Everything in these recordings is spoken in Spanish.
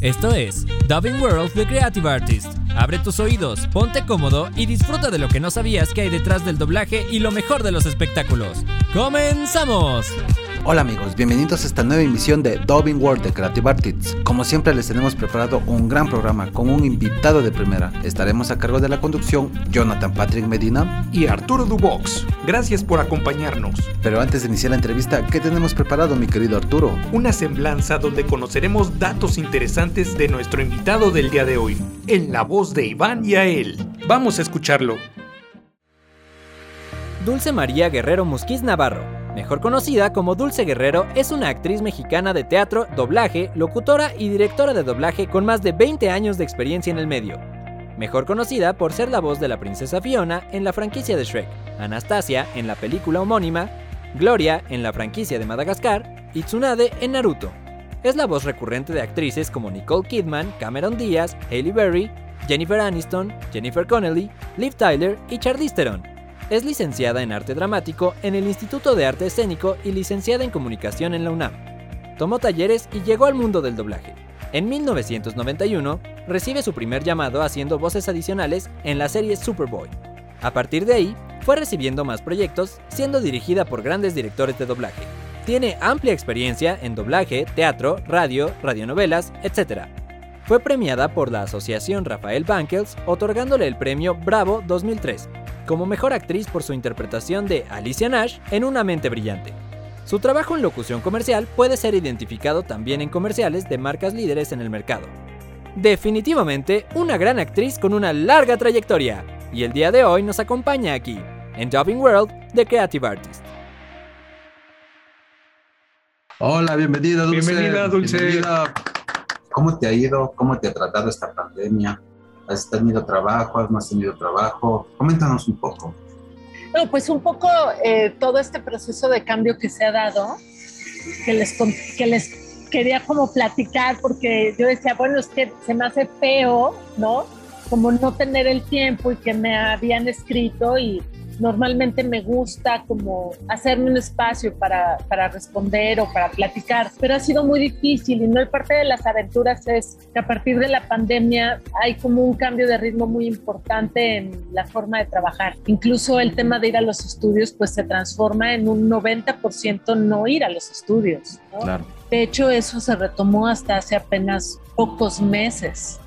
Esto es Dubbing World The Creative Artist. Abre tus oídos, ponte cómodo y disfruta de lo que no sabías que hay detrás del doblaje y lo mejor de los espectáculos. ¡Comenzamos! Hola amigos, bienvenidos a esta nueva emisión de Dubbing World de Creative Artists. Como siempre les tenemos preparado un gran programa con un invitado de primera. Estaremos a cargo de la conducción Jonathan Patrick Medina y Arturo Dubox. Gracias por acompañarnos. Pero antes de iniciar la entrevista, ¿qué tenemos preparado mi querido Arturo? Una semblanza donde conoceremos datos interesantes de nuestro invitado del día de hoy, en la voz de Iván y a él. Vamos a escucharlo. Dulce María Guerrero Musquiz Navarro Mejor conocida como Dulce Guerrero, es una actriz mexicana de teatro, doblaje, locutora y directora de doblaje con más de 20 años de experiencia en el medio. Mejor conocida por ser la voz de la princesa Fiona en la franquicia de Shrek, Anastasia en la película homónima, Gloria en la franquicia de Madagascar y Tsunade en Naruto. Es la voz recurrente de actrices como Nicole Kidman, Cameron Diaz, Hailey Berry, Jennifer Aniston, Jennifer Connelly, Liv Tyler y Charlize Theron. Es licenciada en arte dramático en el Instituto de Arte Escénico y licenciada en comunicación en la UNAM. Tomó talleres y llegó al mundo del doblaje. En 1991 recibe su primer llamado haciendo voces adicionales en la serie Superboy. A partir de ahí, fue recibiendo más proyectos, siendo dirigida por grandes directores de doblaje. Tiene amplia experiencia en doblaje, teatro, radio, radionovelas, etc. Fue premiada por la Asociación Rafael Bankels, otorgándole el premio Bravo 2003 como mejor actriz por su interpretación de Alicia Nash en Una mente brillante. Su trabajo en locución comercial puede ser identificado también en comerciales de marcas líderes en el mercado. Definitivamente una gran actriz con una larga trayectoria, y el día de hoy nos acompaña aquí, en Dubbing World de Creative Artist. Hola, bienvenida Dulce. Bienvenida, Dulce. ¿Cómo te ha ido? ¿Cómo te ha tratado esta pandemia? ¿Has tenido trabajo? ¿Has tenido trabajo? Coméntanos un poco. No, pues un poco eh, todo este proceso de cambio que se ha dado, que les, que les quería como platicar, porque yo decía, bueno, es que se me hace feo, ¿no? Como no tener el tiempo y que me habían escrito y normalmente me gusta como hacerme un espacio para, para, responder o para platicar, pero ha sido muy difícil y no hay parte de las aventuras es que a partir de la pandemia hay como un cambio de ritmo muy importante en la forma de trabajar. Incluso el tema de ir a los estudios pues se transforma en un 90% no ir a los estudios. Claro. De hecho, eso se retomó hasta hace apenas pocos meses.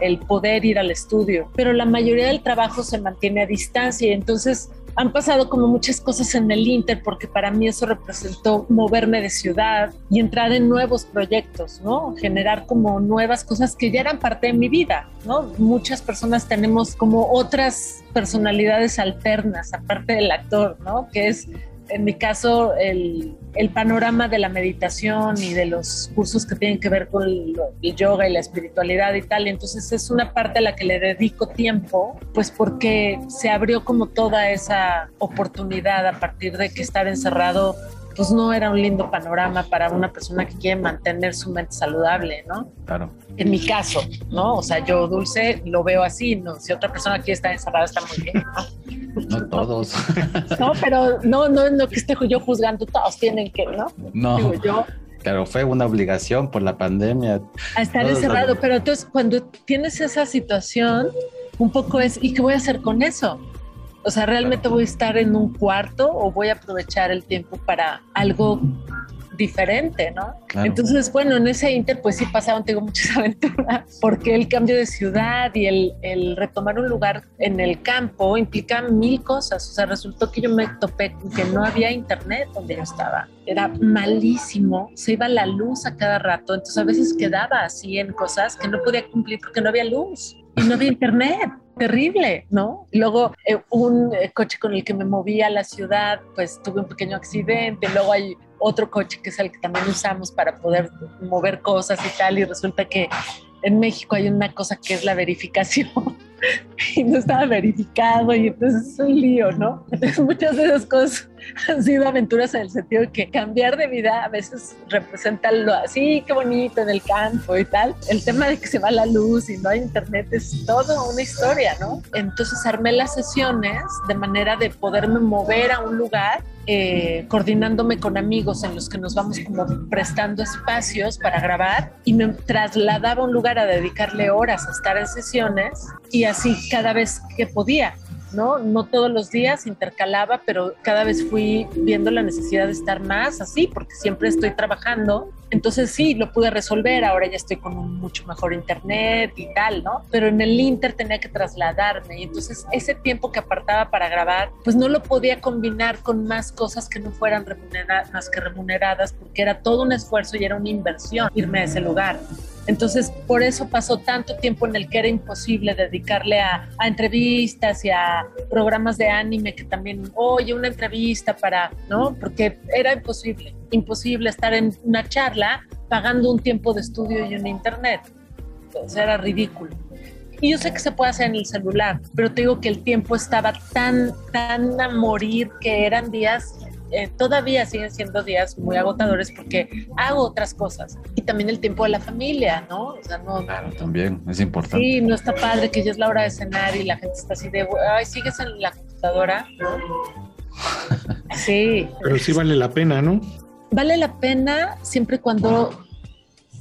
El poder ir al estudio. Pero la mayoría del trabajo se mantiene a distancia y entonces han pasado como muchas cosas en el Inter porque para mí eso representó moverme de ciudad y entrar en nuevos proyectos, ¿no? Generar como nuevas cosas que ya eran parte de mi vida, ¿no? Muchas personas tenemos como otras personalidades alternas aparte del actor, ¿no? Que es en mi caso, el, panorama de la meditación y de los cursos que tienen que ver con el, yoga y la espiritualidad y tal. Entonces es una parte a la que le dedico tiempo, pues porque se abrió como toda esa oportunidad a partir de que estar encerrado pues no era un lindo panorama para una persona que quiere mantener su mente saludable, ¿no? Claro. En mi caso, ¿no? O sea, yo dulce lo veo así, ¿no? Si otra persona quiere estar encerrada está muy bien, ¿no? No todos. No, pero no, no, no que esté yo juzgando, todos tienen que, ¿no? No. Digo, yo, Claro, fue una obligación por la pandemia. A estar encerrado, pero entonces cuando tienes esa situación, un poco es, ¿y qué voy a hacer con eso? O sea, ¿realmente voy a estar en un cuarto o voy a aprovechar el tiempo para algo diferente, ¿no? Entonces, bueno, en ese inter pues sí pasaron, tengo muchas aventuras, porque el cambio de ciudad y el, el, retomar un lugar en el campo implica mil cosas. O sea, resultó que yo me topé que no había internet donde yo estaba. Era malísimo, se iba la luz a cada rato, entonces a veces quedaba así en cosas que no podía cumplir porque no había luz y no había internet terrible, ¿no? Luego, eh, un eh, coche con el que me movía a la ciudad, pues tuve un pequeño accidente. Luego hay otro coche que es el que también usamos para poder mover cosas y tal. Y resulta que en México hay una cosa que es la verificación y no estaba verificado y entonces es un lío, ¿no? Entonces muchas de esas cosas han sido aventuras en el sentido de que cambiar de vida a veces representa lo así, qué bonito en el campo y tal. El tema de que se va la luz y no hay internet es todo una historia, ¿no? Entonces armé las sesiones de manera de poderme mover a un lugar eh, coordinándome con amigos en los que nos vamos como prestando espacios para grabar y me trasladaba a un lugar a dedicarle horas a estar en sesiones y así cada vez que podía. ¿no? No todos los días intercalaba, pero cada vez fui viendo la necesidad de estar más así, porque siempre estoy trabajando. Entonces sí, lo pude resolver, ahora ya estoy con un mucho mejor internet y tal, ¿no? Pero en el Inter tenía que trasladarme y entonces ese tiempo que apartaba para grabar, pues no lo podía combinar con más cosas que no fueran remuneradas, más que remuneradas, porque era todo un esfuerzo y era una inversión irme a ese lugar. Entonces, por eso pasó tanto tiempo en el que era imposible dedicarle a, entrevistas y a programas de anime que también, oye, una entrevista para, ¿no? Porque era imposible, imposible estar en una charla pagando un tiempo de estudio y un internet. Entonces era ridículo. Y yo sé que se puede hacer en el celular, pero te digo que el tiempo estaba tan, tan a morir que eran días eh, todavía siguen siendo días muy agotadores porque hago otras cosas. Y también el tiempo de la familia, ¿no? O sea, no claro, también es importante. Sí, no está padre que ya es la hora de cenar y la gente está así de, ay, sigues en la computadora, Sí. Pero sí vale la pena, ¿no? Vale la pena siempre y cuando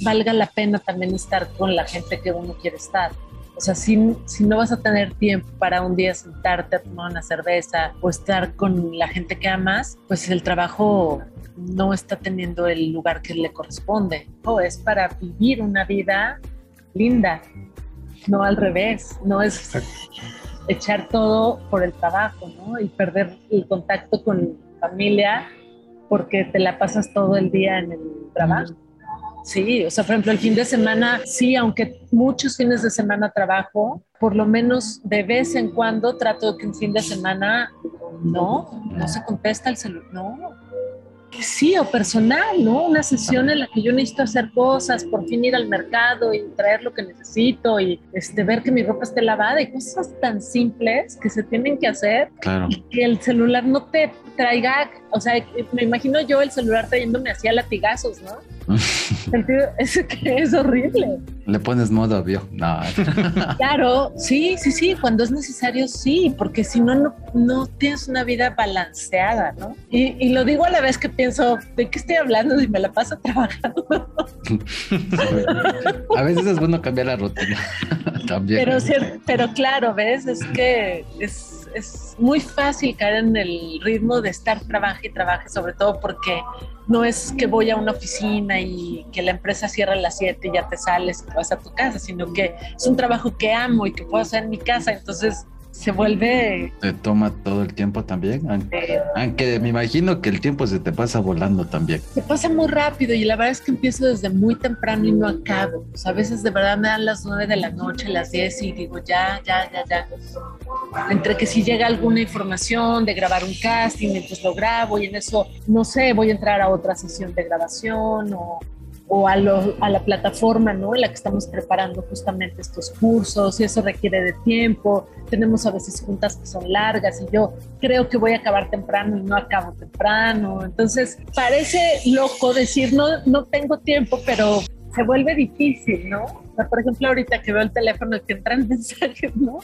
valga la pena también estar con la gente que uno quiere estar. O sea, si, si no vas a tener tiempo para un día sentarte a tomar una cerveza o estar con la gente que amas, pues el trabajo no está teniendo el lugar que le corresponde. O es para vivir una vida linda, no al revés, no es echar todo por el trabajo, ¿no? Y perder el contacto con familia porque te la pasas todo el día en el trabajo. Sí, o sea, por ejemplo, el fin de semana, sí, aunque muchos fines de semana trabajo, por lo menos de vez en cuando trato que un fin de semana no, no se contesta el celular, no, Sí, o personal, ¿no? Una sesión en la que yo necesito hacer cosas, por fin ir al mercado y traer lo que necesito y este, ver que mi ropa esté lavada y cosas tan simples que se tienen que hacer claro. y que el celular no te traiga, o sea, me imagino yo el celular trayéndome hacía latigazos, ¿no? es que es horrible. Le pones modo avión. No. claro, sí, sí, sí, cuando es necesario, sí, porque si no, no, no tienes una vida balanceada, ¿no? Y, y, lo digo a la vez que pienso, ¿de qué estoy hablando y me la paso trabajando? a veces es bueno cambiar la rutina también. Pero, pero claro, ¿ves? Es que es, es muy fácil caer en el ritmo de estar trabaje y trabaje, sobre todo porque no es que voy a una oficina y que la empresa cierra a las 7 y ya te sales y vas a tu casa, sino que es un trabajo que amo y que puedo hacer en mi casa, entonces se vuelve... Te toma todo el tiempo también, aunque, me imagino que el tiempo se te pasa volando también. Se pasa muy rápido y la verdad es que empiezo desde muy temprano y no acabo. a veces de verdad me dan las 9 de la noche, las 10 y digo ya, ya, ya, ya. Entre que si llega alguna información de grabar un casting, entonces lo grabo y en eso, no sé, voy a entrar a otra sesión de grabación o o a, a, la plataforma ¿no? en la que estamos preparando justamente estos cursos y eso requiere de tiempo. Tenemos a veces juntas que son largas y yo creo que voy a acabar temprano y no acabo temprano. Entonces parece loco decir no, no tengo tiempo, pero se vuelve difícil, ¿no? por ejemplo, ahorita que veo el teléfono que entran mensajes, ¿no?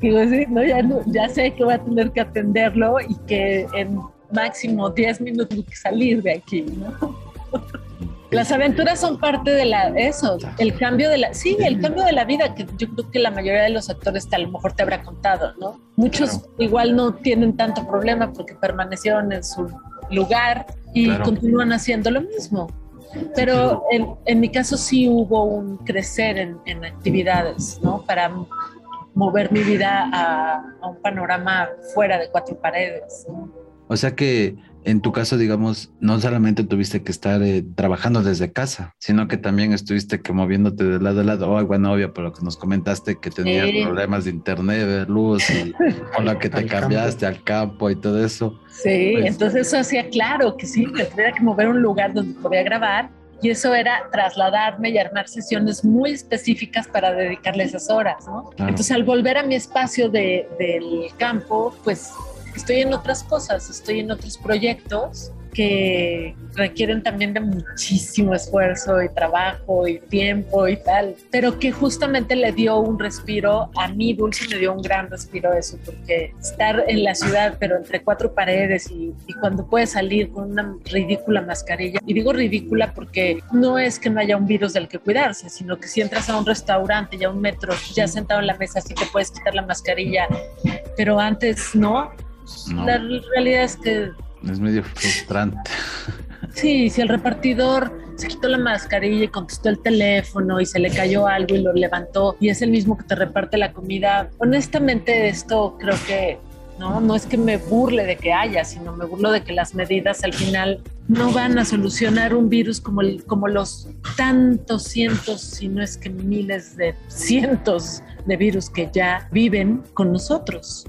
Digo, sí, no, ya, no, ya sé que voy a tener que atenderlo y que en máximo 10 minutos tengo que salir de aquí, ¿no? Las aventuras son parte de la eso, el cambio de la sí, el cambio de la vida que yo creo que la mayoría de los actores a lo mejor te habrá contado, ¿no? Muchos igual no tienen tanto problema porque permanecieron en su lugar y continúan haciendo lo mismo. Pero en, en, mi caso sí hubo un crecer en, en actividades, ¿no? Para mover mi vida a, a, un panorama fuera de cuatro paredes. O sea que en tu caso, digamos, no solamente tuviste que estar eh, trabajando desde casa, sino que también estuviste que moviéndote de lado a lado. Oh, bueno, obvio, por lo que nos comentaste que tenías problemas de internet, de luz, y con la que te cambiaste al campo y todo eso. Sí, pues, entonces eso hacía claro que sí, que tenía que mover un lugar donde podía grabar y eso era trasladarme y armar sesiones muy específicas para dedicarle esas horas, ¿no? Entonces al volver a mi espacio de, del campo, pues estoy en otras cosas, estoy en otros proyectos que requieren también de muchísimo esfuerzo y trabajo y tiempo y tal, pero que justamente le dio un respiro, a mí Dulce me dio un gran respiro eso, porque estar en la ciudad pero entre cuatro paredes y, y cuando puedes salir con una ridícula mascarilla, y digo ridícula porque no es que no haya un virus del que cuidarse, sino que si entras a un restaurante y a un metro, ya sentado en la mesa, sí te puedes quitar la mascarilla, pero antes no. No. La realidad es que Es medio frustrante. Sí, si el repartidor se quitó la mascarilla y contestó el teléfono y se le cayó algo y lo levantó y es el mismo que te reparte la comida, honestamente esto creo que no, no es que me burle de que haya, sino me burlo de que las medidas al final no van a solucionar un virus como, el- como los tantos cientos, si no es que miles de cientos de virus que ya viven con nosotros.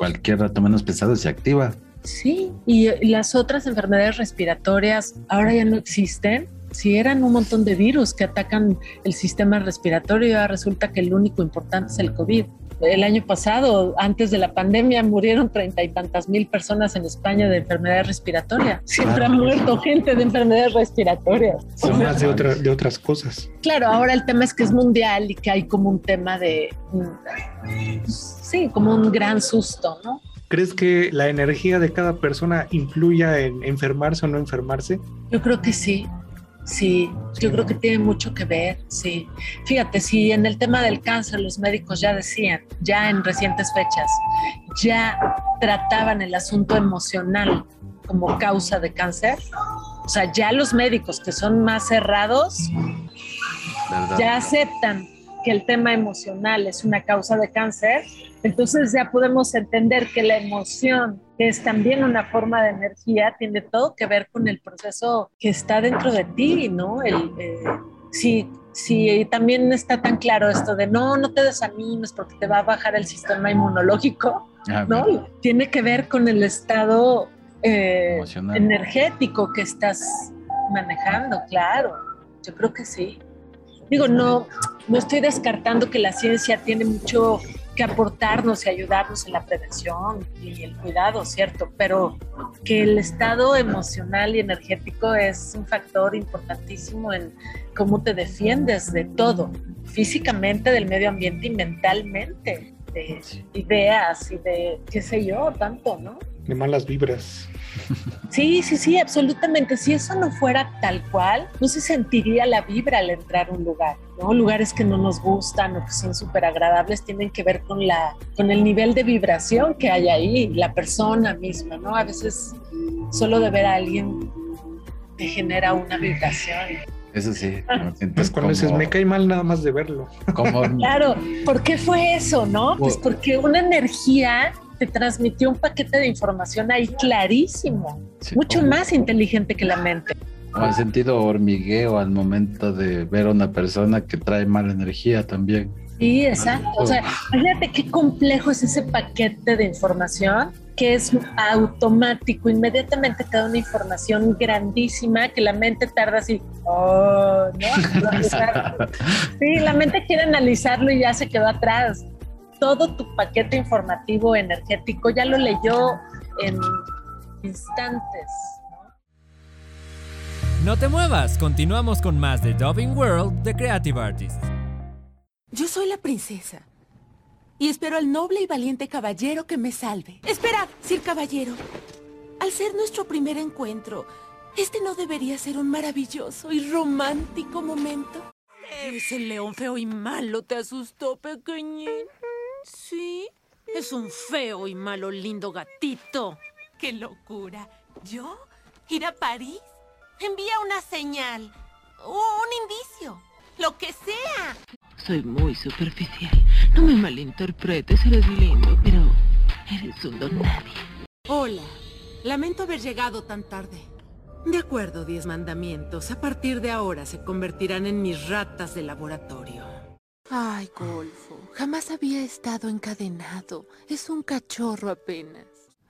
Cualquier rato menos pesado se activa. Sí, y las otras enfermedades respiratorias ahora ya no existen. Si eran un montón de virus que atacan el sistema respiratorio, ahora resulta que el único importante es el COVID. El año pasado, antes de la pandemia, murieron treinta y tantas mil personas en España de enfermedades respiratorias. Siempre ha muerto gente de enfermedades respiratorias. Son más de, otra- de otras cosas. Claro, ahora el tema es que es mundial y que hay como un tema de, mm, sí, como un gran susto, ¿no? ¿Crees que la energía de cada persona influya en enfermarse o no enfermarse? Yo creo que sí, sí, yo creo que tiene mucho que ver, sí. Fíjate, si en el tema del cáncer los médicos ya decían, ya en recientes fechas, ya trataban el asunto emocional como causa de cáncer, o sea, ya los médicos que son más cerrados ¿verdad? ya aceptan que el tema emocional es una causa de cáncer, entonces ya podemos entender que la emoción, que es también una forma de energía, tiene todo que ver con el proceso que está dentro de ti, ¿no? El, eh, si, si también está tan claro esto de no, no te desanimes porque te va a bajar el sistema inmunológico, Ah, ¿no? Tiene que ver con el estado eh, energético que estás manejando, claro. Yo creo que sí. Digo, no, no estoy descartando que la ciencia tiene mucho que aportarnos y ayudarnos en la prevención y el cuidado, ¿cierto? Pero que el estado emocional y energético es un factor importantísimo en cómo te defiendes de todo, físicamente, del medio ambiente y mentalmente, de ideas y de qué sé yo, tanto, ¿no? De malas vibras. Sí, sí, sí, absolutamente. Si eso no fuera tal cual, no se sentiría la vibra al entrar a un lugar, ¿no? Lugares que no nos gustan o que son súper agradables tienen que ver con, la, con el nivel de vibración que hay ahí, la persona misma, ¿no? A veces solo de ver a alguien te genera una vibración. Eso sí. Ah. Pues cuando dices, me cae mal nada más de verlo. como- Claro, ¿por qué fue eso, no? Pues porque una energía te transmitió un paquete de información ahí clarísimo, sí, mucho como- más inteligente que la mente. como el sentido hormigueo al momento de ver a una persona que trae mala energía también. Sí, exacto. O sea, imagínate qué complejo es ese paquete de información que es automático, inmediatamente te da una información grandísima que la mente tarda así, oh, ¿no? Sí, la mente quiere analizarlo y ya se quedó atrás. Todo tu paquete informativo energético ya lo leyó en instantes. ¿no? Te muevas, continuamos con más de Dubbing World de Creative Artists. Yo soy la princesa. Y espero al noble y valiente caballero que me salve. Esperad, Sir Caballero. Al ser nuestro primer encuentro, este no debería ser un maravilloso y romántico momento. Ese león feo y malo te asustó, pequeñín. Sí, es un feo y malo lindo gatito. ¡Qué locura! ¿Yo? ¿Ir a París? Envía una señal. O un indicio. Lo que sea. Soy muy superficial. No me malinterpretes, eres lindo, pero eres un don nadie. Hola. Lamento haber llegado tan tarde. De acuerdo, diez mandamientos. A partir de ahora se convertirán en mis ratas de laboratorio. Ay, Golfo. Jamás había estado encadenado. Es un cachorro apenas.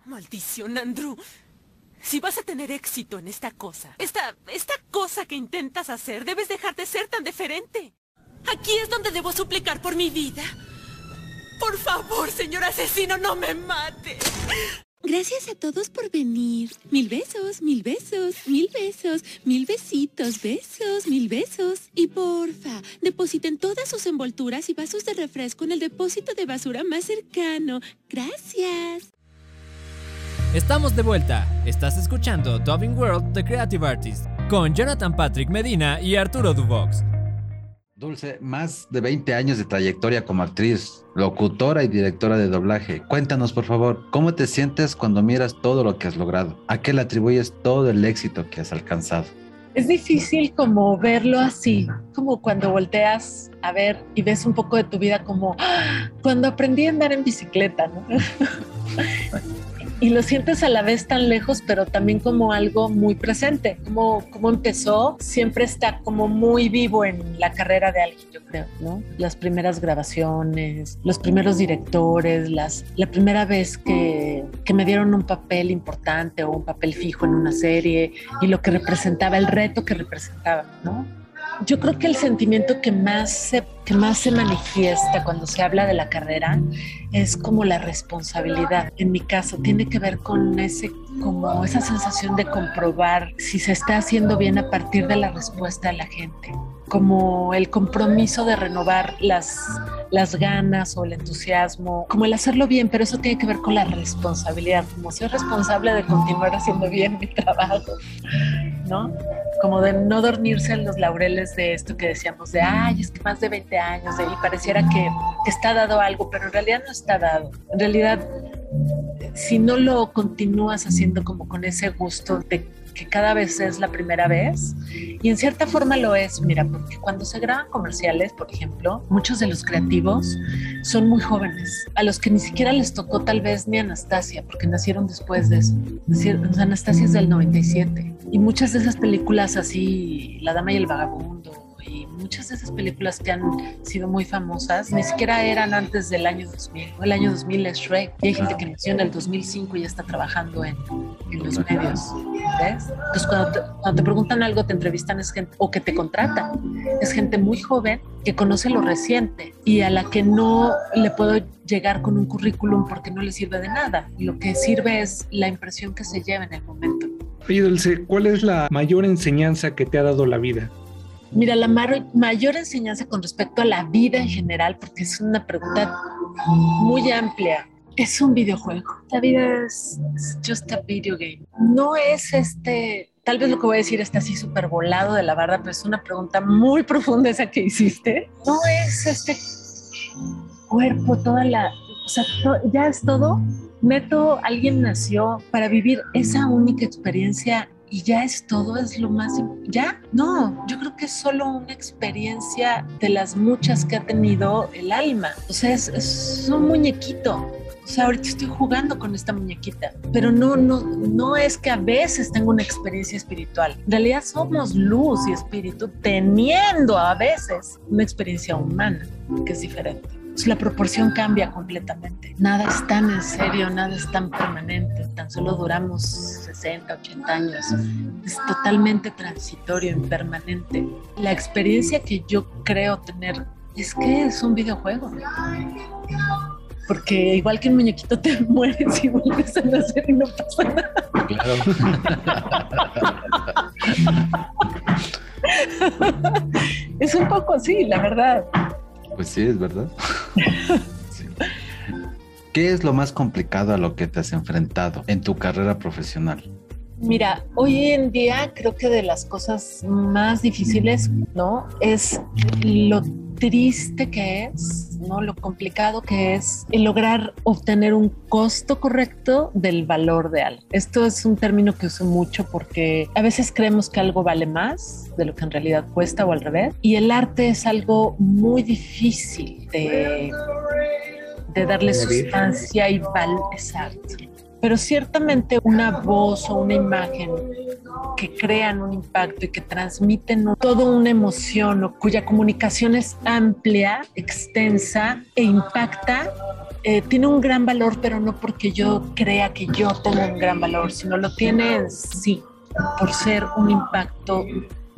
Maldición, Andrew. Si vas a tener éxito en esta cosa, esta, esta cosa que intentas hacer, debes dejar de ser tan deferente. Aquí es donde debo suplicar por mi vida. Por favor, señor asesino, no me mate. Gracias a todos por venir. Mil besos, mil besos, mil besos, mil besitos, besos, mil besos. Y porfa, depositen todas sus envolturas y vasos de refresco en el depósito de basura más cercano. Gracias. Estamos de vuelta. Estás escuchando Dubbing World The Creative Artist con Jonathan Patrick Medina y Arturo Dubox. Dulce, más de 20 años de trayectoria como actriz, locutora y directora de doblaje. Cuéntanos, por favor, ¿cómo te sientes cuando miras todo lo que has logrado? ¿A qué le atribuyes todo el éxito que has alcanzado? Es difícil como verlo así, como cuando volteas a ver y ves un poco de tu vida como ¡ah! cuando aprendí a andar en bicicleta. y lo sientes a la vez tan lejos, pero también como algo muy presente. Como, como empezó, siempre está como muy vivo en la carrera de alguien, yo creo, ¿no? Las primeras grabaciones, los primeros directores, las, la primera vez que, que me dieron un papel importante o un papel fijo en una serie y lo que representaba, el reto que representaba, ¿no? Yo creo que el sentimiento que más, se, que más se manifiesta cuando se habla de la carrera es como la responsabilidad. En mi caso, tiene que ver con ese como esa sensación de comprobar si se está haciendo bien a partir de la respuesta de la gente como el compromiso de renovar las, las ganas o el entusiasmo, como el hacerlo bien, pero eso tiene que ver con la responsabilidad, como soy responsable de continuar haciendo bien mi trabajo, ¿no? Como de no dormirse en los laureles de esto que decíamos, de, ay, es que más de 20 años, de, y pareciera que está dado algo, pero en realidad no está dado. En realidad, si no lo continúas haciendo como con ese gusto de que cada vez es la primera vez y en cierta forma lo es, mira, porque cuando se graban comerciales, por ejemplo, muchos de los creativos son muy jóvenes, a los que ni siquiera les tocó tal vez ni Anastasia, porque nacieron después de eso. Anastasia es del 97 y muchas de esas películas así, La Dama y el Vagabundo, muchas de esas películas que han sido muy famosas ni siquiera eran antes del año 2000. El año 2000 es Shrek y hay gente que nació en el 2005 y ya está trabajando en, en los medios. ¿Ves? Entonces, cuando te, cuando te, preguntan algo, te entrevistan es gente, o que te contratan. Es gente muy joven que conoce lo reciente y a la que no le puedo llegar con un currículum porque no le sirve de nada. Lo que sirve es la impresión que se lleva en el momento. Oye, Dulce, ¿cuál es la mayor enseñanza que te ha dado la vida? Mira, la mayor enseñanza con respecto a la vida en general, porque es una pregunta muy amplia, es un videojuego. La vida es just a video game. No es este, tal vez lo que voy a decir está así súper volado de la barda, pero es una pregunta muy profunda esa que hiciste. No es este cuerpo, toda la, o sea, ya es todo. Neto, alguien nació para vivir esa única experiencia y ya es todo, es lo más... ¿Ya? No, yo creo que es solo una experiencia de las muchas que ha tenido el alma. O sea, es, un muñequito. Sea, ahorita estoy jugando con esta muñequita, pero no, no, no es que a veces tengo una experiencia espiritual. En realidad somos luz y espíritu teniendo a veces una experiencia humana que es diferente la proporción cambia completamente. Nada es tan en serio, nada es tan permanente, tan solo duramos 60, 80 años. Es totalmente transitorio, impermanente. La experiencia que yo creo tener es que es un videojuego. Porque igual que un muñequito te mueres y vuelves a nacer y no pasa nada. Claro. es un poco así, la verdad. Pues sí, es verdad. ¿Qué es lo más complicado a lo que te has enfrentado en tu carrera profesional? Mira, hoy en día creo que de las cosas más difíciles, ¿no? Es lo triste que es, ¿no? Lo complicado que es el lograr obtener un costo correcto del valor de algo. Esto es un término que uso mucho porque a veces creemos que algo vale más de lo que en realidad cuesta o al revés. Y el arte es algo muy difícil de, de darle sustancia y valor. Exacto pero ciertamente una voz o una imagen que crean un impacto y que transmiten toda una emoción o cuya comunicación es amplia, extensa e impacta, eh, tiene un gran valor, pero no porque yo crea que yo tengo un gran valor, sino lo tiene en sí, por ser un impacto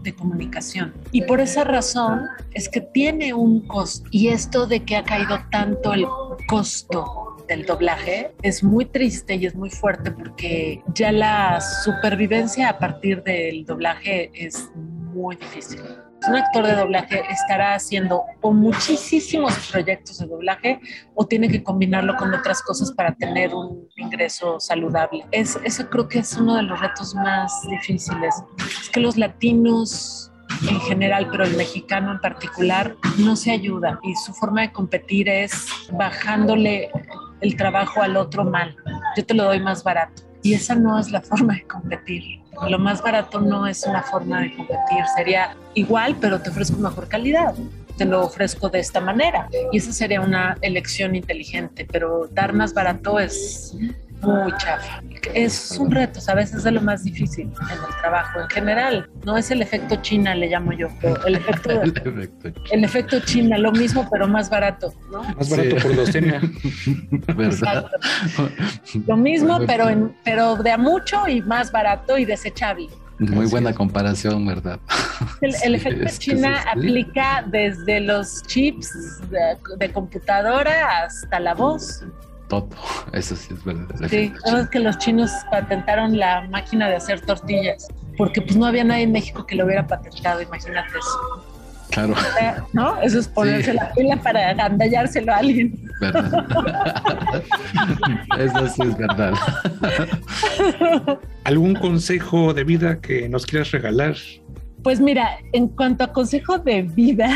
de comunicación. Y por esa razón es que tiene un costo. Y esto de que ha caído tanto el costo del doblaje es muy triste y es muy fuerte porque ya la supervivencia a partir del doblaje es muy difícil. Un actor de doblaje estará haciendo o muchísimos proyectos de doblaje o tiene que combinarlo con otras cosas para tener un ingreso saludable. Es, eso creo que es uno de los retos más difíciles. Es que los latinos en general, pero el mexicano en particular, no se ayuda y su forma de competir es bajándole el trabajo al otro mal. Yo te lo doy más barato. Y esa no es la forma de competir. Lo más barato no es una forma de competir. Sería igual, pero te ofrezco mejor calidad. Te lo ofrezco de esta manera. Y esa sería una elección inteligente. Pero dar más barato es muy chafa. Es un reto, a veces es de lo más difícil en el trabajo en general. No es el efecto China, le llamo yo. El efecto, el efecto, China, lo mismo, pero más barato. Más barato por docena. Lo mismo, pero, en, pero de a mucho y más barato y desechable. Muy buena comparación, ¿verdad? El, efecto China aplica desde los chips de computadora hasta la voz todo. Eso sí es verdad. Sí, sabes que los chinos patentaron la máquina de hacer tortillas, porque pues no había nadie en México que lo hubiera patentado, imagínate eso. Claro. ¿No? Eso es ponerse la pila para agandallárselo a alguien. Eso sí es verdad. ¿Algún consejo de vida que nos quieras regalar? Pues mira, en cuanto a consejo de vida,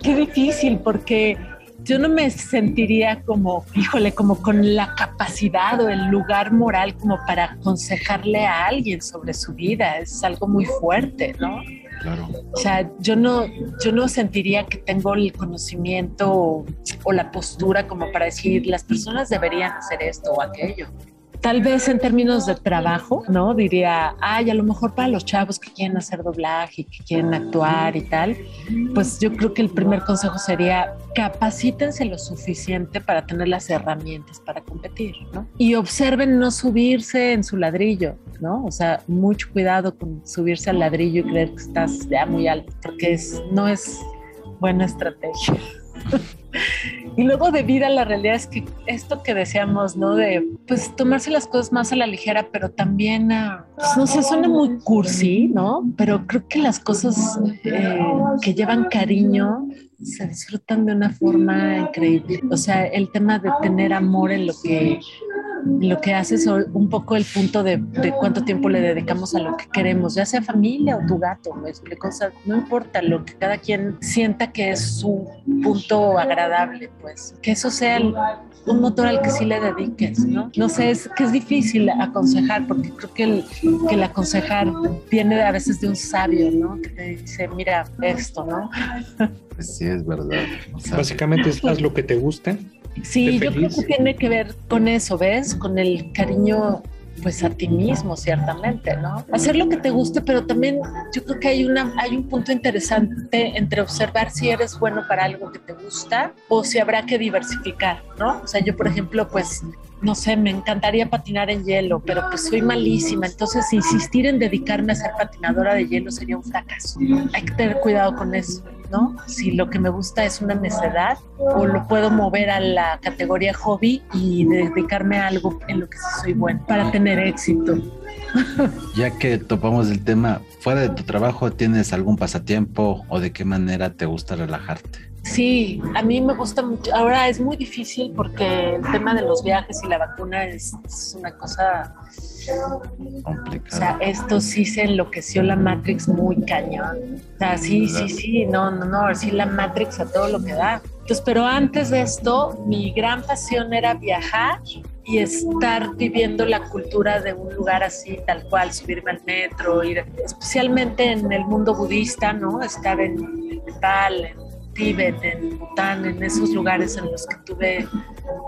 qué difícil, porque yo no me sentiría como, híjole, como con la capacidad o el lugar moral como para aconsejarle a alguien sobre su vida. Es algo muy fuerte, ¿no? Claro. O sea, yo no, yo no sentiría que tengo el conocimiento o, o la postura como para decir las personas deberían hacer esto o aquello. Tal vez en términos de trabajo, ¿no? Diría, ay, a lo mejor para los chavos que quieren hacer doblaje, que quieren actuar y tal, pues yo creo que el primer consejo sería capacítense lo suficiente para tener las herramientas para competir, ¿no? Y observen no subirse en su ladrillo, ¿no? O sea, mucho cuidado con subirse al ladrillo y creer que estás ya muy alto, porque es, no es buena estrategia. Y luego de vida la realidad es que esto que decíamos, ¿no? De pues tomarse las cosas más a la ligera, pero también, pues, no sé, suena muy cursi, ¿no? Pero creo que las cosas eh, que llevan cariño se disfrutan de una forma increíble. O sea, el tema de tener amor en lo que lo que hace es un poco el punto de, cuánto tiempo le dedicamos a lo que queremos, ya sea familia o tu gato, me explico, o sea, no importa lo que cada quien sienta que es su punto agradable, pues, que eso sea un motor al que sí le dediques, ¿no? No sé, es que es difícil aconsejar, porque creo que el, que el aconsejar viene a veces de un sabio, ¿no? Que te dice, mira esto, ¿no? Pues sí, es verdad. Básicamente es haz lo que te gusta Sí, yo creo que tiene que ver con eso, ¿ves? Con el cariño pues a ti mismo, ciertamente, ¿no? Hacer lo que te guste, pero también yo creo que hay, una, hay un punto interesante entre observar si eres bueno para algo que te gusta o si habrá que diversificar, ¿no? O sea, yo, por ejemplo, pues no sé, me encantaría patinar en hielo, pero pues soy malísima, entonces insistir en dedicarme a ser patinadora de hielo sería un fracaso. Hay que tener cuidado con eso, ¿no? Si lo que me gusta es una necedad o lo puedo mover a la categoría hobby y dedicarme a algo en lo que soy buena para tener éxito. Ya que topamos el tema, fuera de tu trabajo, ¿tienes algún pasatiempo o de qué manera te gusta relajarte? Sí, a mí me gusta mucho. Ahora es muy difícil porque el tema de los viajes y la vacuna es, una cosa complicada. O sea, esto sí se enloqueció la Matrix muy cañón. O sea, sí, sí, sí, no, no, no, sí la Matrix a todo lo que da. Entonces, pero antes de esto, mi gran pasión era viajar y estar viviendo la cultura de un lugar así, tal cual, subirme al metro, ir, especialmente en el mundo budista, ¿no? Estar en Nepal, en Tíbet, en Bután, en esos lugares en los que tuve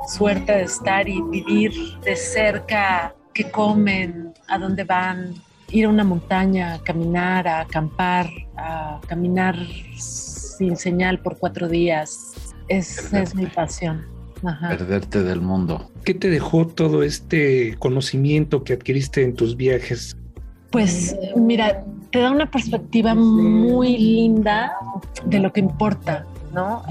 suerte de estar y vivir de cerca qué comen, a dónde van, ir a una montaña, a caminar, a acampar, a caminar sin señal por cuatro días. Esa es mi pasión. Perderte del mundo. ¿Qué te dejó todo este conocimiento que adquiriste en tus viajes? Pues mira, te da una perspectiva muy linda de lo que importa, ¿no?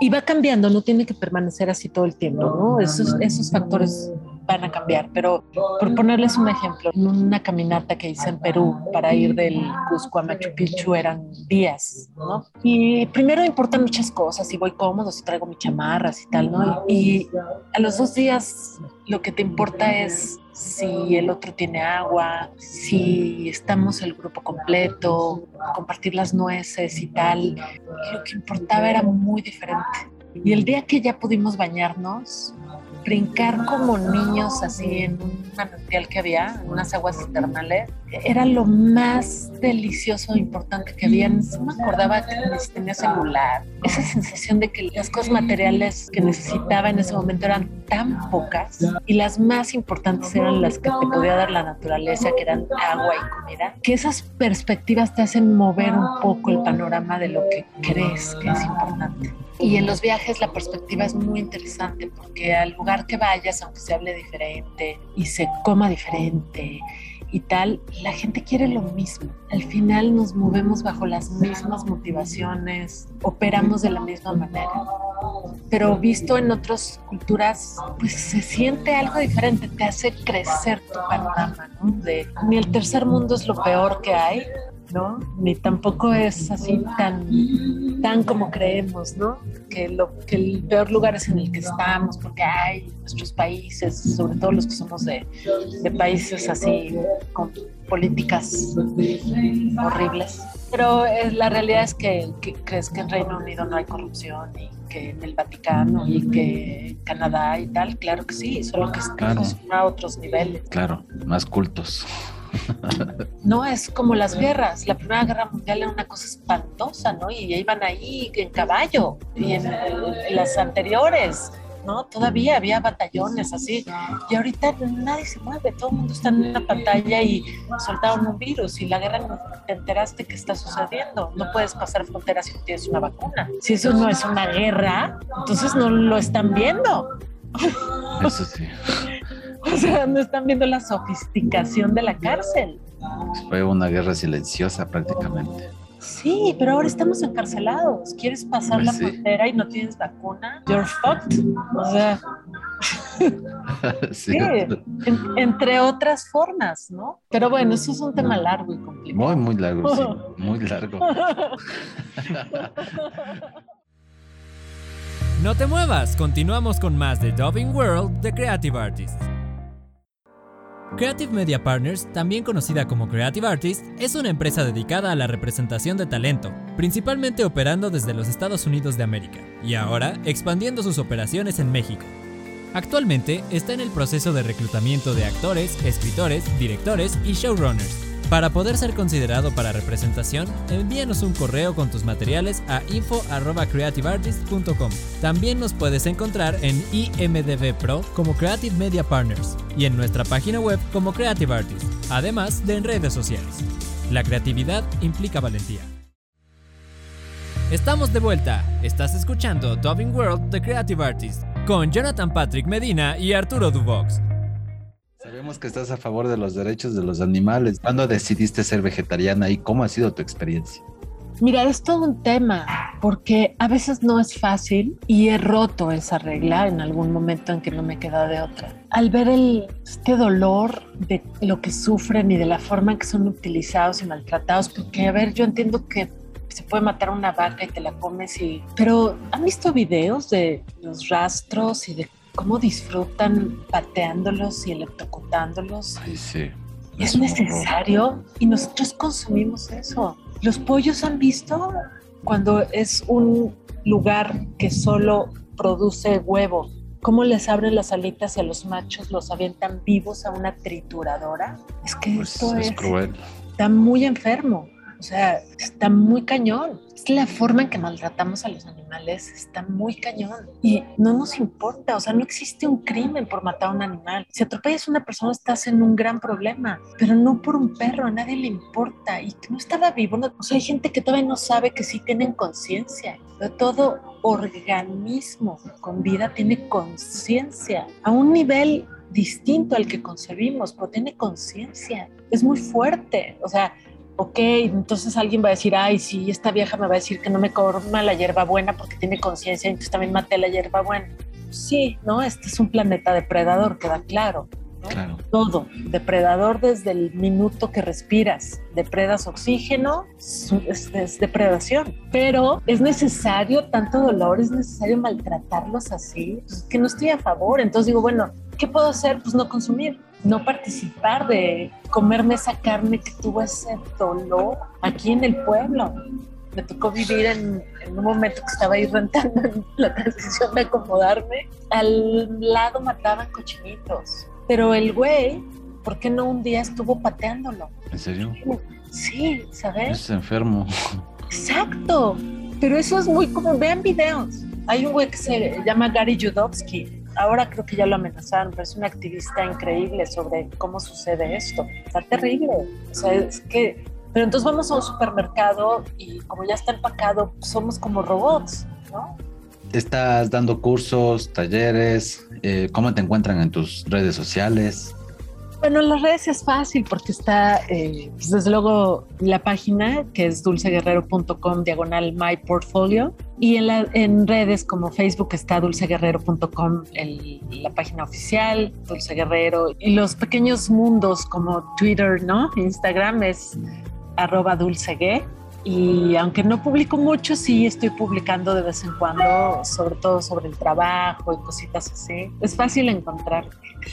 Y va cambiando, no tiene que permanecer así todo el tiempo, ¿no? Esos, esos factores van a cambiar, pero por ponerles un ejemplo, en una caminata que hice en Perú para ir del Cusco a Machu Picchu eran días, ¿no? Y primero importan muchas cosas, si voy cómodo, si traigo mis chamarras y tal, ¿no? Y a los dos días lo que te importa es si el otro tiene agua, si estamos el grupo completo, compartir las nueces y tal. Lo que importaba era muy diferente. Y el día que ya pudimos bañarnos, brincar como niños así en un manantial que había, en unas aguas termales, era lo más delicioso e importante que había. No me acordaba que tenía celular. Esa sensación de que las cosas materiales que necesitaba en ese momento eran tan pocas y las más importantes eran las que te podía dar la naturaleza, que eran agua y comida, que esas perspectivas te hacen mover un poco el panorama de lo que crees que es importante. Y en los viajes la perspectiva es muy interesante porque al lugar que vayas, aunque se hable diferente y se coma diferente y tal, la gente quiere lo mismo. Al final nos movemos bajo las mismas motivaciones, operamos de la misma manera. Pero visto en otras culturas, pues se siente algo diferente, te hace crecer tu panorama, ¿no? De, ni el tercer mundo es lo peor que hay, ¿no? Ni tampoco es así tan, tan como creemos, ¿no? Que, lo, que el peor lugar es en el que estamos, porque hay nuestros países, sobre todo los que somos de, de países así con políticas horribles. Pero eh, la realidad es que, que, crees que en Reino Unido no hay corrupción y que en el Vaticano y que Canadá y tal, claro que sí, solo que estamos a otros niveles. Claro, más cultos. No es como las guerras. La Primera Guerra Mundial era una cosa espantosa, ¿no? Y iban ahí en caballo y en, las anteriores. ¿no? Todavía había batallones así. Y ahorita nadie se mueve, todo el mundo está en una pantalla y soltaron un virus y la guerra no te enteraste que está sucediendo. No puedes pasar fronteras si no tienes una vacuna. Si eso no es una guerra, entonces no lo están viendo. Eso sí. O sea, no están viendo la sofisticación de la cárcel. Fue una guerra silenciosa prácticamente. Sí, pero ahora estamos encarcelados. ¿Quieres pasar la frontera y no tienes vacuna? You're fucked. O sea. sí. entre otras formas, ¿no? Pero bueno, eso es un tema largo y complicado. Muy, muy largo, sí. Muy largo. No te muevas, continuamos con más de Dubbing World de Creative Artists. Creative Media Partners, también conocida como Creative Artists, es una empresa dedicada a la representación de talento, principalmente operando desde los Estados Unidos de América, y ahora expandiendo sus operaciones en México. Actualmente está en el proceso de reclutamiento de actores, escritores, directores y showrunners. Para poder ser considerado para representación, envíanos un correo con tus materiales a info@creativeartist.com. También nos puedes encontrar en IMDB Pro como Creative Media Partners y en nuestra página web como Creative Artist, además de en redes sociales. La creatividad implica valentía. Estamos de vuelta. Estás escuchando Dubbing World The Creative Artist con Jonathan Patrick Medina y Arturo Duvox. Sabemos que estás a favor de los derechos de los animales. ¿Cuándo decidiste ser vegetariana y cómo ha sido tu experiencia? Mira, es todo un tema, porque a veces no es fácil y he roto esa regla en algún momento en que no me queda de otra. Al ver el, este dolor de lo que sufren y de la forma en que son utilizados y maltratados, porque a ver, yo entiendo que se puede matar una vaca y te la comes y... Pero ¿han visto videos de los rastros y de cómo disfrutan pateándolos y electrocutándolos. Ay, sí. Es, necesario y nosotros consumimos eso. Los pollos han visto cuando es un lugar que solo produce huevo, cómo les abren las alitas y a los machos los avientan vivos a una trituradora. Es que pues esto es, es cruel. Está muy enfermo. O sea, está muy cañón. Es la forma en que maltratamos a los animales, está muy cañón. Y no nos importa, o sea, no existe un crimen por matar a un animal. Si atropellas a una persona, estás en un gran problema, pero no por un perro, a nadie le importa. Y que no estaba vivo. o sea, hay gente que todavía no sabe que sí tienen conciencia. Todo organismo con vida tiene conciencia a un nivel distinto al que concebimos, pero tiene conciencia. Es muy fuerte. O sea, ok, entonces alguien va a decir, ay, sí, esta vieja me va a decir que no me corma la hierbabuena porque tiene conciencia, entonces también maté la hierbabuena. Sí, ¿no? Este es un planeta depredador, queda claro. Claro. Todo, depredador desde el minuto que respiras, depredas oxígeno, es, depredación. Pero es necesario tanto dolor, es necesario maltratarlos así, pues, que no estoy a favor. Entonces digo, bueno, ¿qué puedo hacer? Pues no consumir no participar de comerme esa carne que tuvo ese dolor aquí en el pueblo. Me tocó vivir en, un momento que estaba ahí rentando en la transición de acomodarme. Al lado mataban cochinitos, pero el güey, ¿por qué no un día estuvo pateándolo? ¿En serio? Sí, ¿sabes? Es enfermo. Exacto, pero eso es muy como, vean videos. Hay un güey que se llama Gary Judowski, ahora creo que ya lo amenazaron, pero es un activista increíble sobre cómo sucede esto. Está terrible. O sea, es que, pero entonces vamos a un supermercado y como ya está empacado, somos como robots, ¿no? Estás dando cursos, talleres, eh, ¿cómo te encuentran en tus redes sociales? Bueno, en las redes es fácil porque está, eh, pues, desde luego, la página que es dulceguerrero.com diagonal my portfolio y en, la, en redes como Facebook está dulceguerrero.com, la página oficial, Dulce Guerrero, y los pequeños mundos como Twitter, ¿no? Instagram es arroba dulcegue y aunque no publico mucho, sí estoy publicando de vez en cuando, sobre todo sobre el trabajo y cositas así. Es fácil encontrar.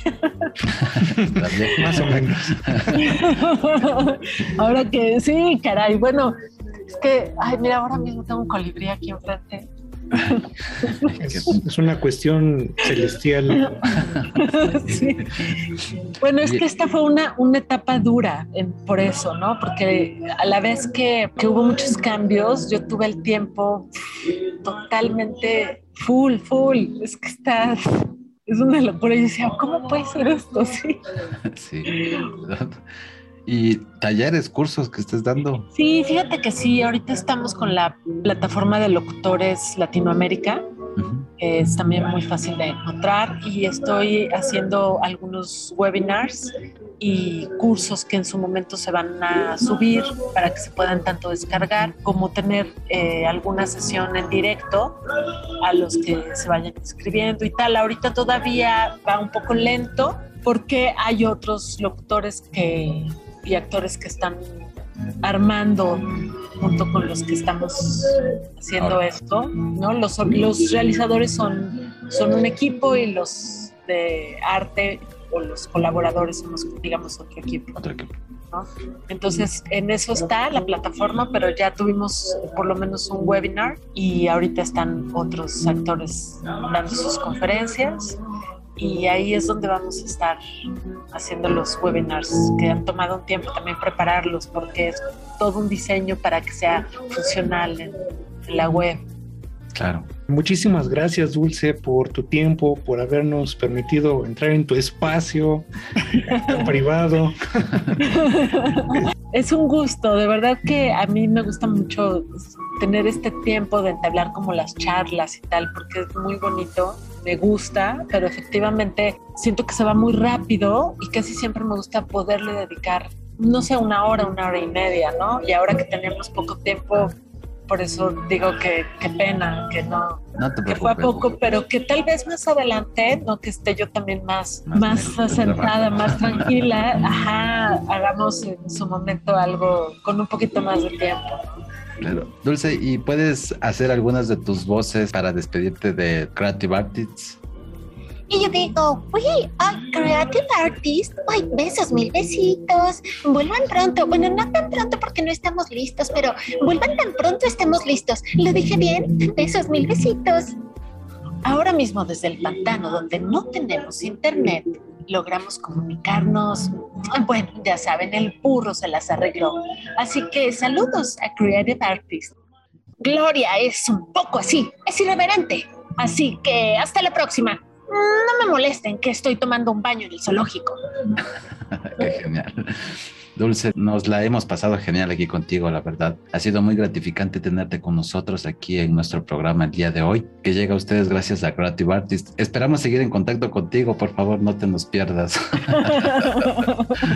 Más o menos. ahora que sí, caray, bueno, es que, ay, mira, ahora mismo tengo un colibrí aquí enfrente es, una cuestión celestial. Bueno, es que esta fue una, una etapa dura por eso, ¿no? Porque a la vez que, que hubo muchos cambios, yo tuve el tiempo totalmente full, full. Es que está es una locura. Y decía, ¿cómo puede ser esto? Sí. sí. ¿Y talleres, cursos que estés dando? Sí, fíjate que sí, ahorita estamos con la plataforma de locutores Latinoamérica, que es también muy fácil de encontrar, y estoy haciendo algunos webinars y cursos que en su momento se van a subir para que se puedan tanto descargar como tener eh, alguna sesión en directo a los que se vayan inscribiendo y tal. Ahorita todavía va un poco lento porque hay otros locutores que y actores que están armando junto con los que estamos haciendo esto, ¿no? Los, los realizadores son, son un equipo y los de arte o los colaboradores somos, digamos, otro equipo. Entonces, en eso está la plataforma, pero ya tuvimos por lo menos un webinar y ahorita están otros actores dando sus conferencias y ahí es donde vamos a estar haciendo los webinars que han tomado un tiempo también prepararlos porque es todo un diseño para que sea funcional en, la web. Claro. Muchísimas gracias, Dulce, por tu tiempo, por habernos permitido entrar en tu espacio privado. Es un gusto, de verdad que a mí me gusta mucho tener este tiempo de entablar como las charlas y tal, porque es muy bonito me gusta, pero efectivamente siento que se va muy rápido y casi siempre me gusta poderle dedicar, no sé, una hora, una hora y media, ¿no? Y ahora que tenemos poco tiempo, por eso digo que qué pena, que no, que fue a poco, pero que tal vez más adelante, no que esté yo también más, más, sentada, más tranquila, ajá, hagamos en su momento algo con un poquito más de tiempo. Claro. Dulce, ¿y puedes hacer algunas de tus voces para despedirte de Creative Artists? Y yo digo, uy, ay, Creative Artist, ay, besos, mil besitos, vuelvan pronto. Bueno, no tan pronto porque no estamos listos, pero vuelvan tan pronto estemos listos. ¿Lo dije bien? Besos, mil besitos. Ahora mismo desde el pantano, donde no tenemos internet, logramos comunicarnos. Bueno, ya saben, el burro se las arregló. Así que saludos a Creative Artist. Gloria es un poco así, es irreverente. Así que hasta la próxima. No me molesten que estoy tomando un baño en el zoológico. Genial. Dulce, nos la hemos pasado genial aquí contigo, la verdad. Ha sido muy gratificante tenerte con nosotros aquí en nuestro programa el día de hoy, que llega a ustedes gracias a Creative Artist. Esperamos seguir en contacto contigo, por favor, no te nos pierdas.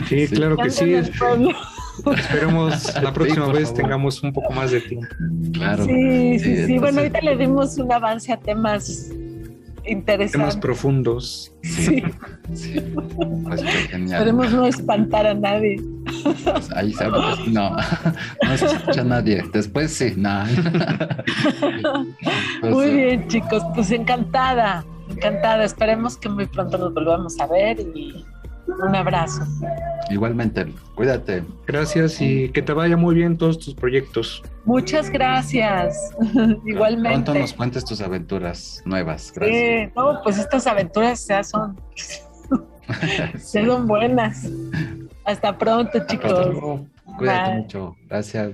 Sí, claro que sí. Esperemos la próxima vez favor. tengamos un poco más de tiempo. Claro. Sí, sí, sí. entonces- Bueno, ahorita le dimos un avance a temas Temas interesantes. profundos. Sí, Sí. Pues esperemos no espantar a nadie. Pues ahí se no, no se escucha nadie. Después sí, no. Pues, Muy eh, bien, chicos, pues encantada, encantada. Esperemos que muy pronto nos volvamos a ver y un abrazo. Igualmente, cuídate. Gracias y que te vaya muy bien todos tus proyectos. Muchas gracias. Igualmente. Pronto nos cuentes tus aventuras nuevas. Gracias. Sí, no, pues estas aventuras ya son, ya son buenas. Hasta pronto, Hasta chicos. luego. Cuídate Bye. mucho. Gracias.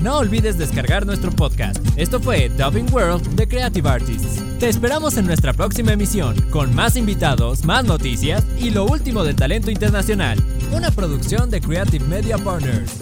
No olvides descargar nuestro podcast. Esto fue Dubbing World de Creative Artists. Te esperamos en nuestra próxima emisión con más invitados, más noticias y lo último del talento internacional. Una producción de Creative Media Partners.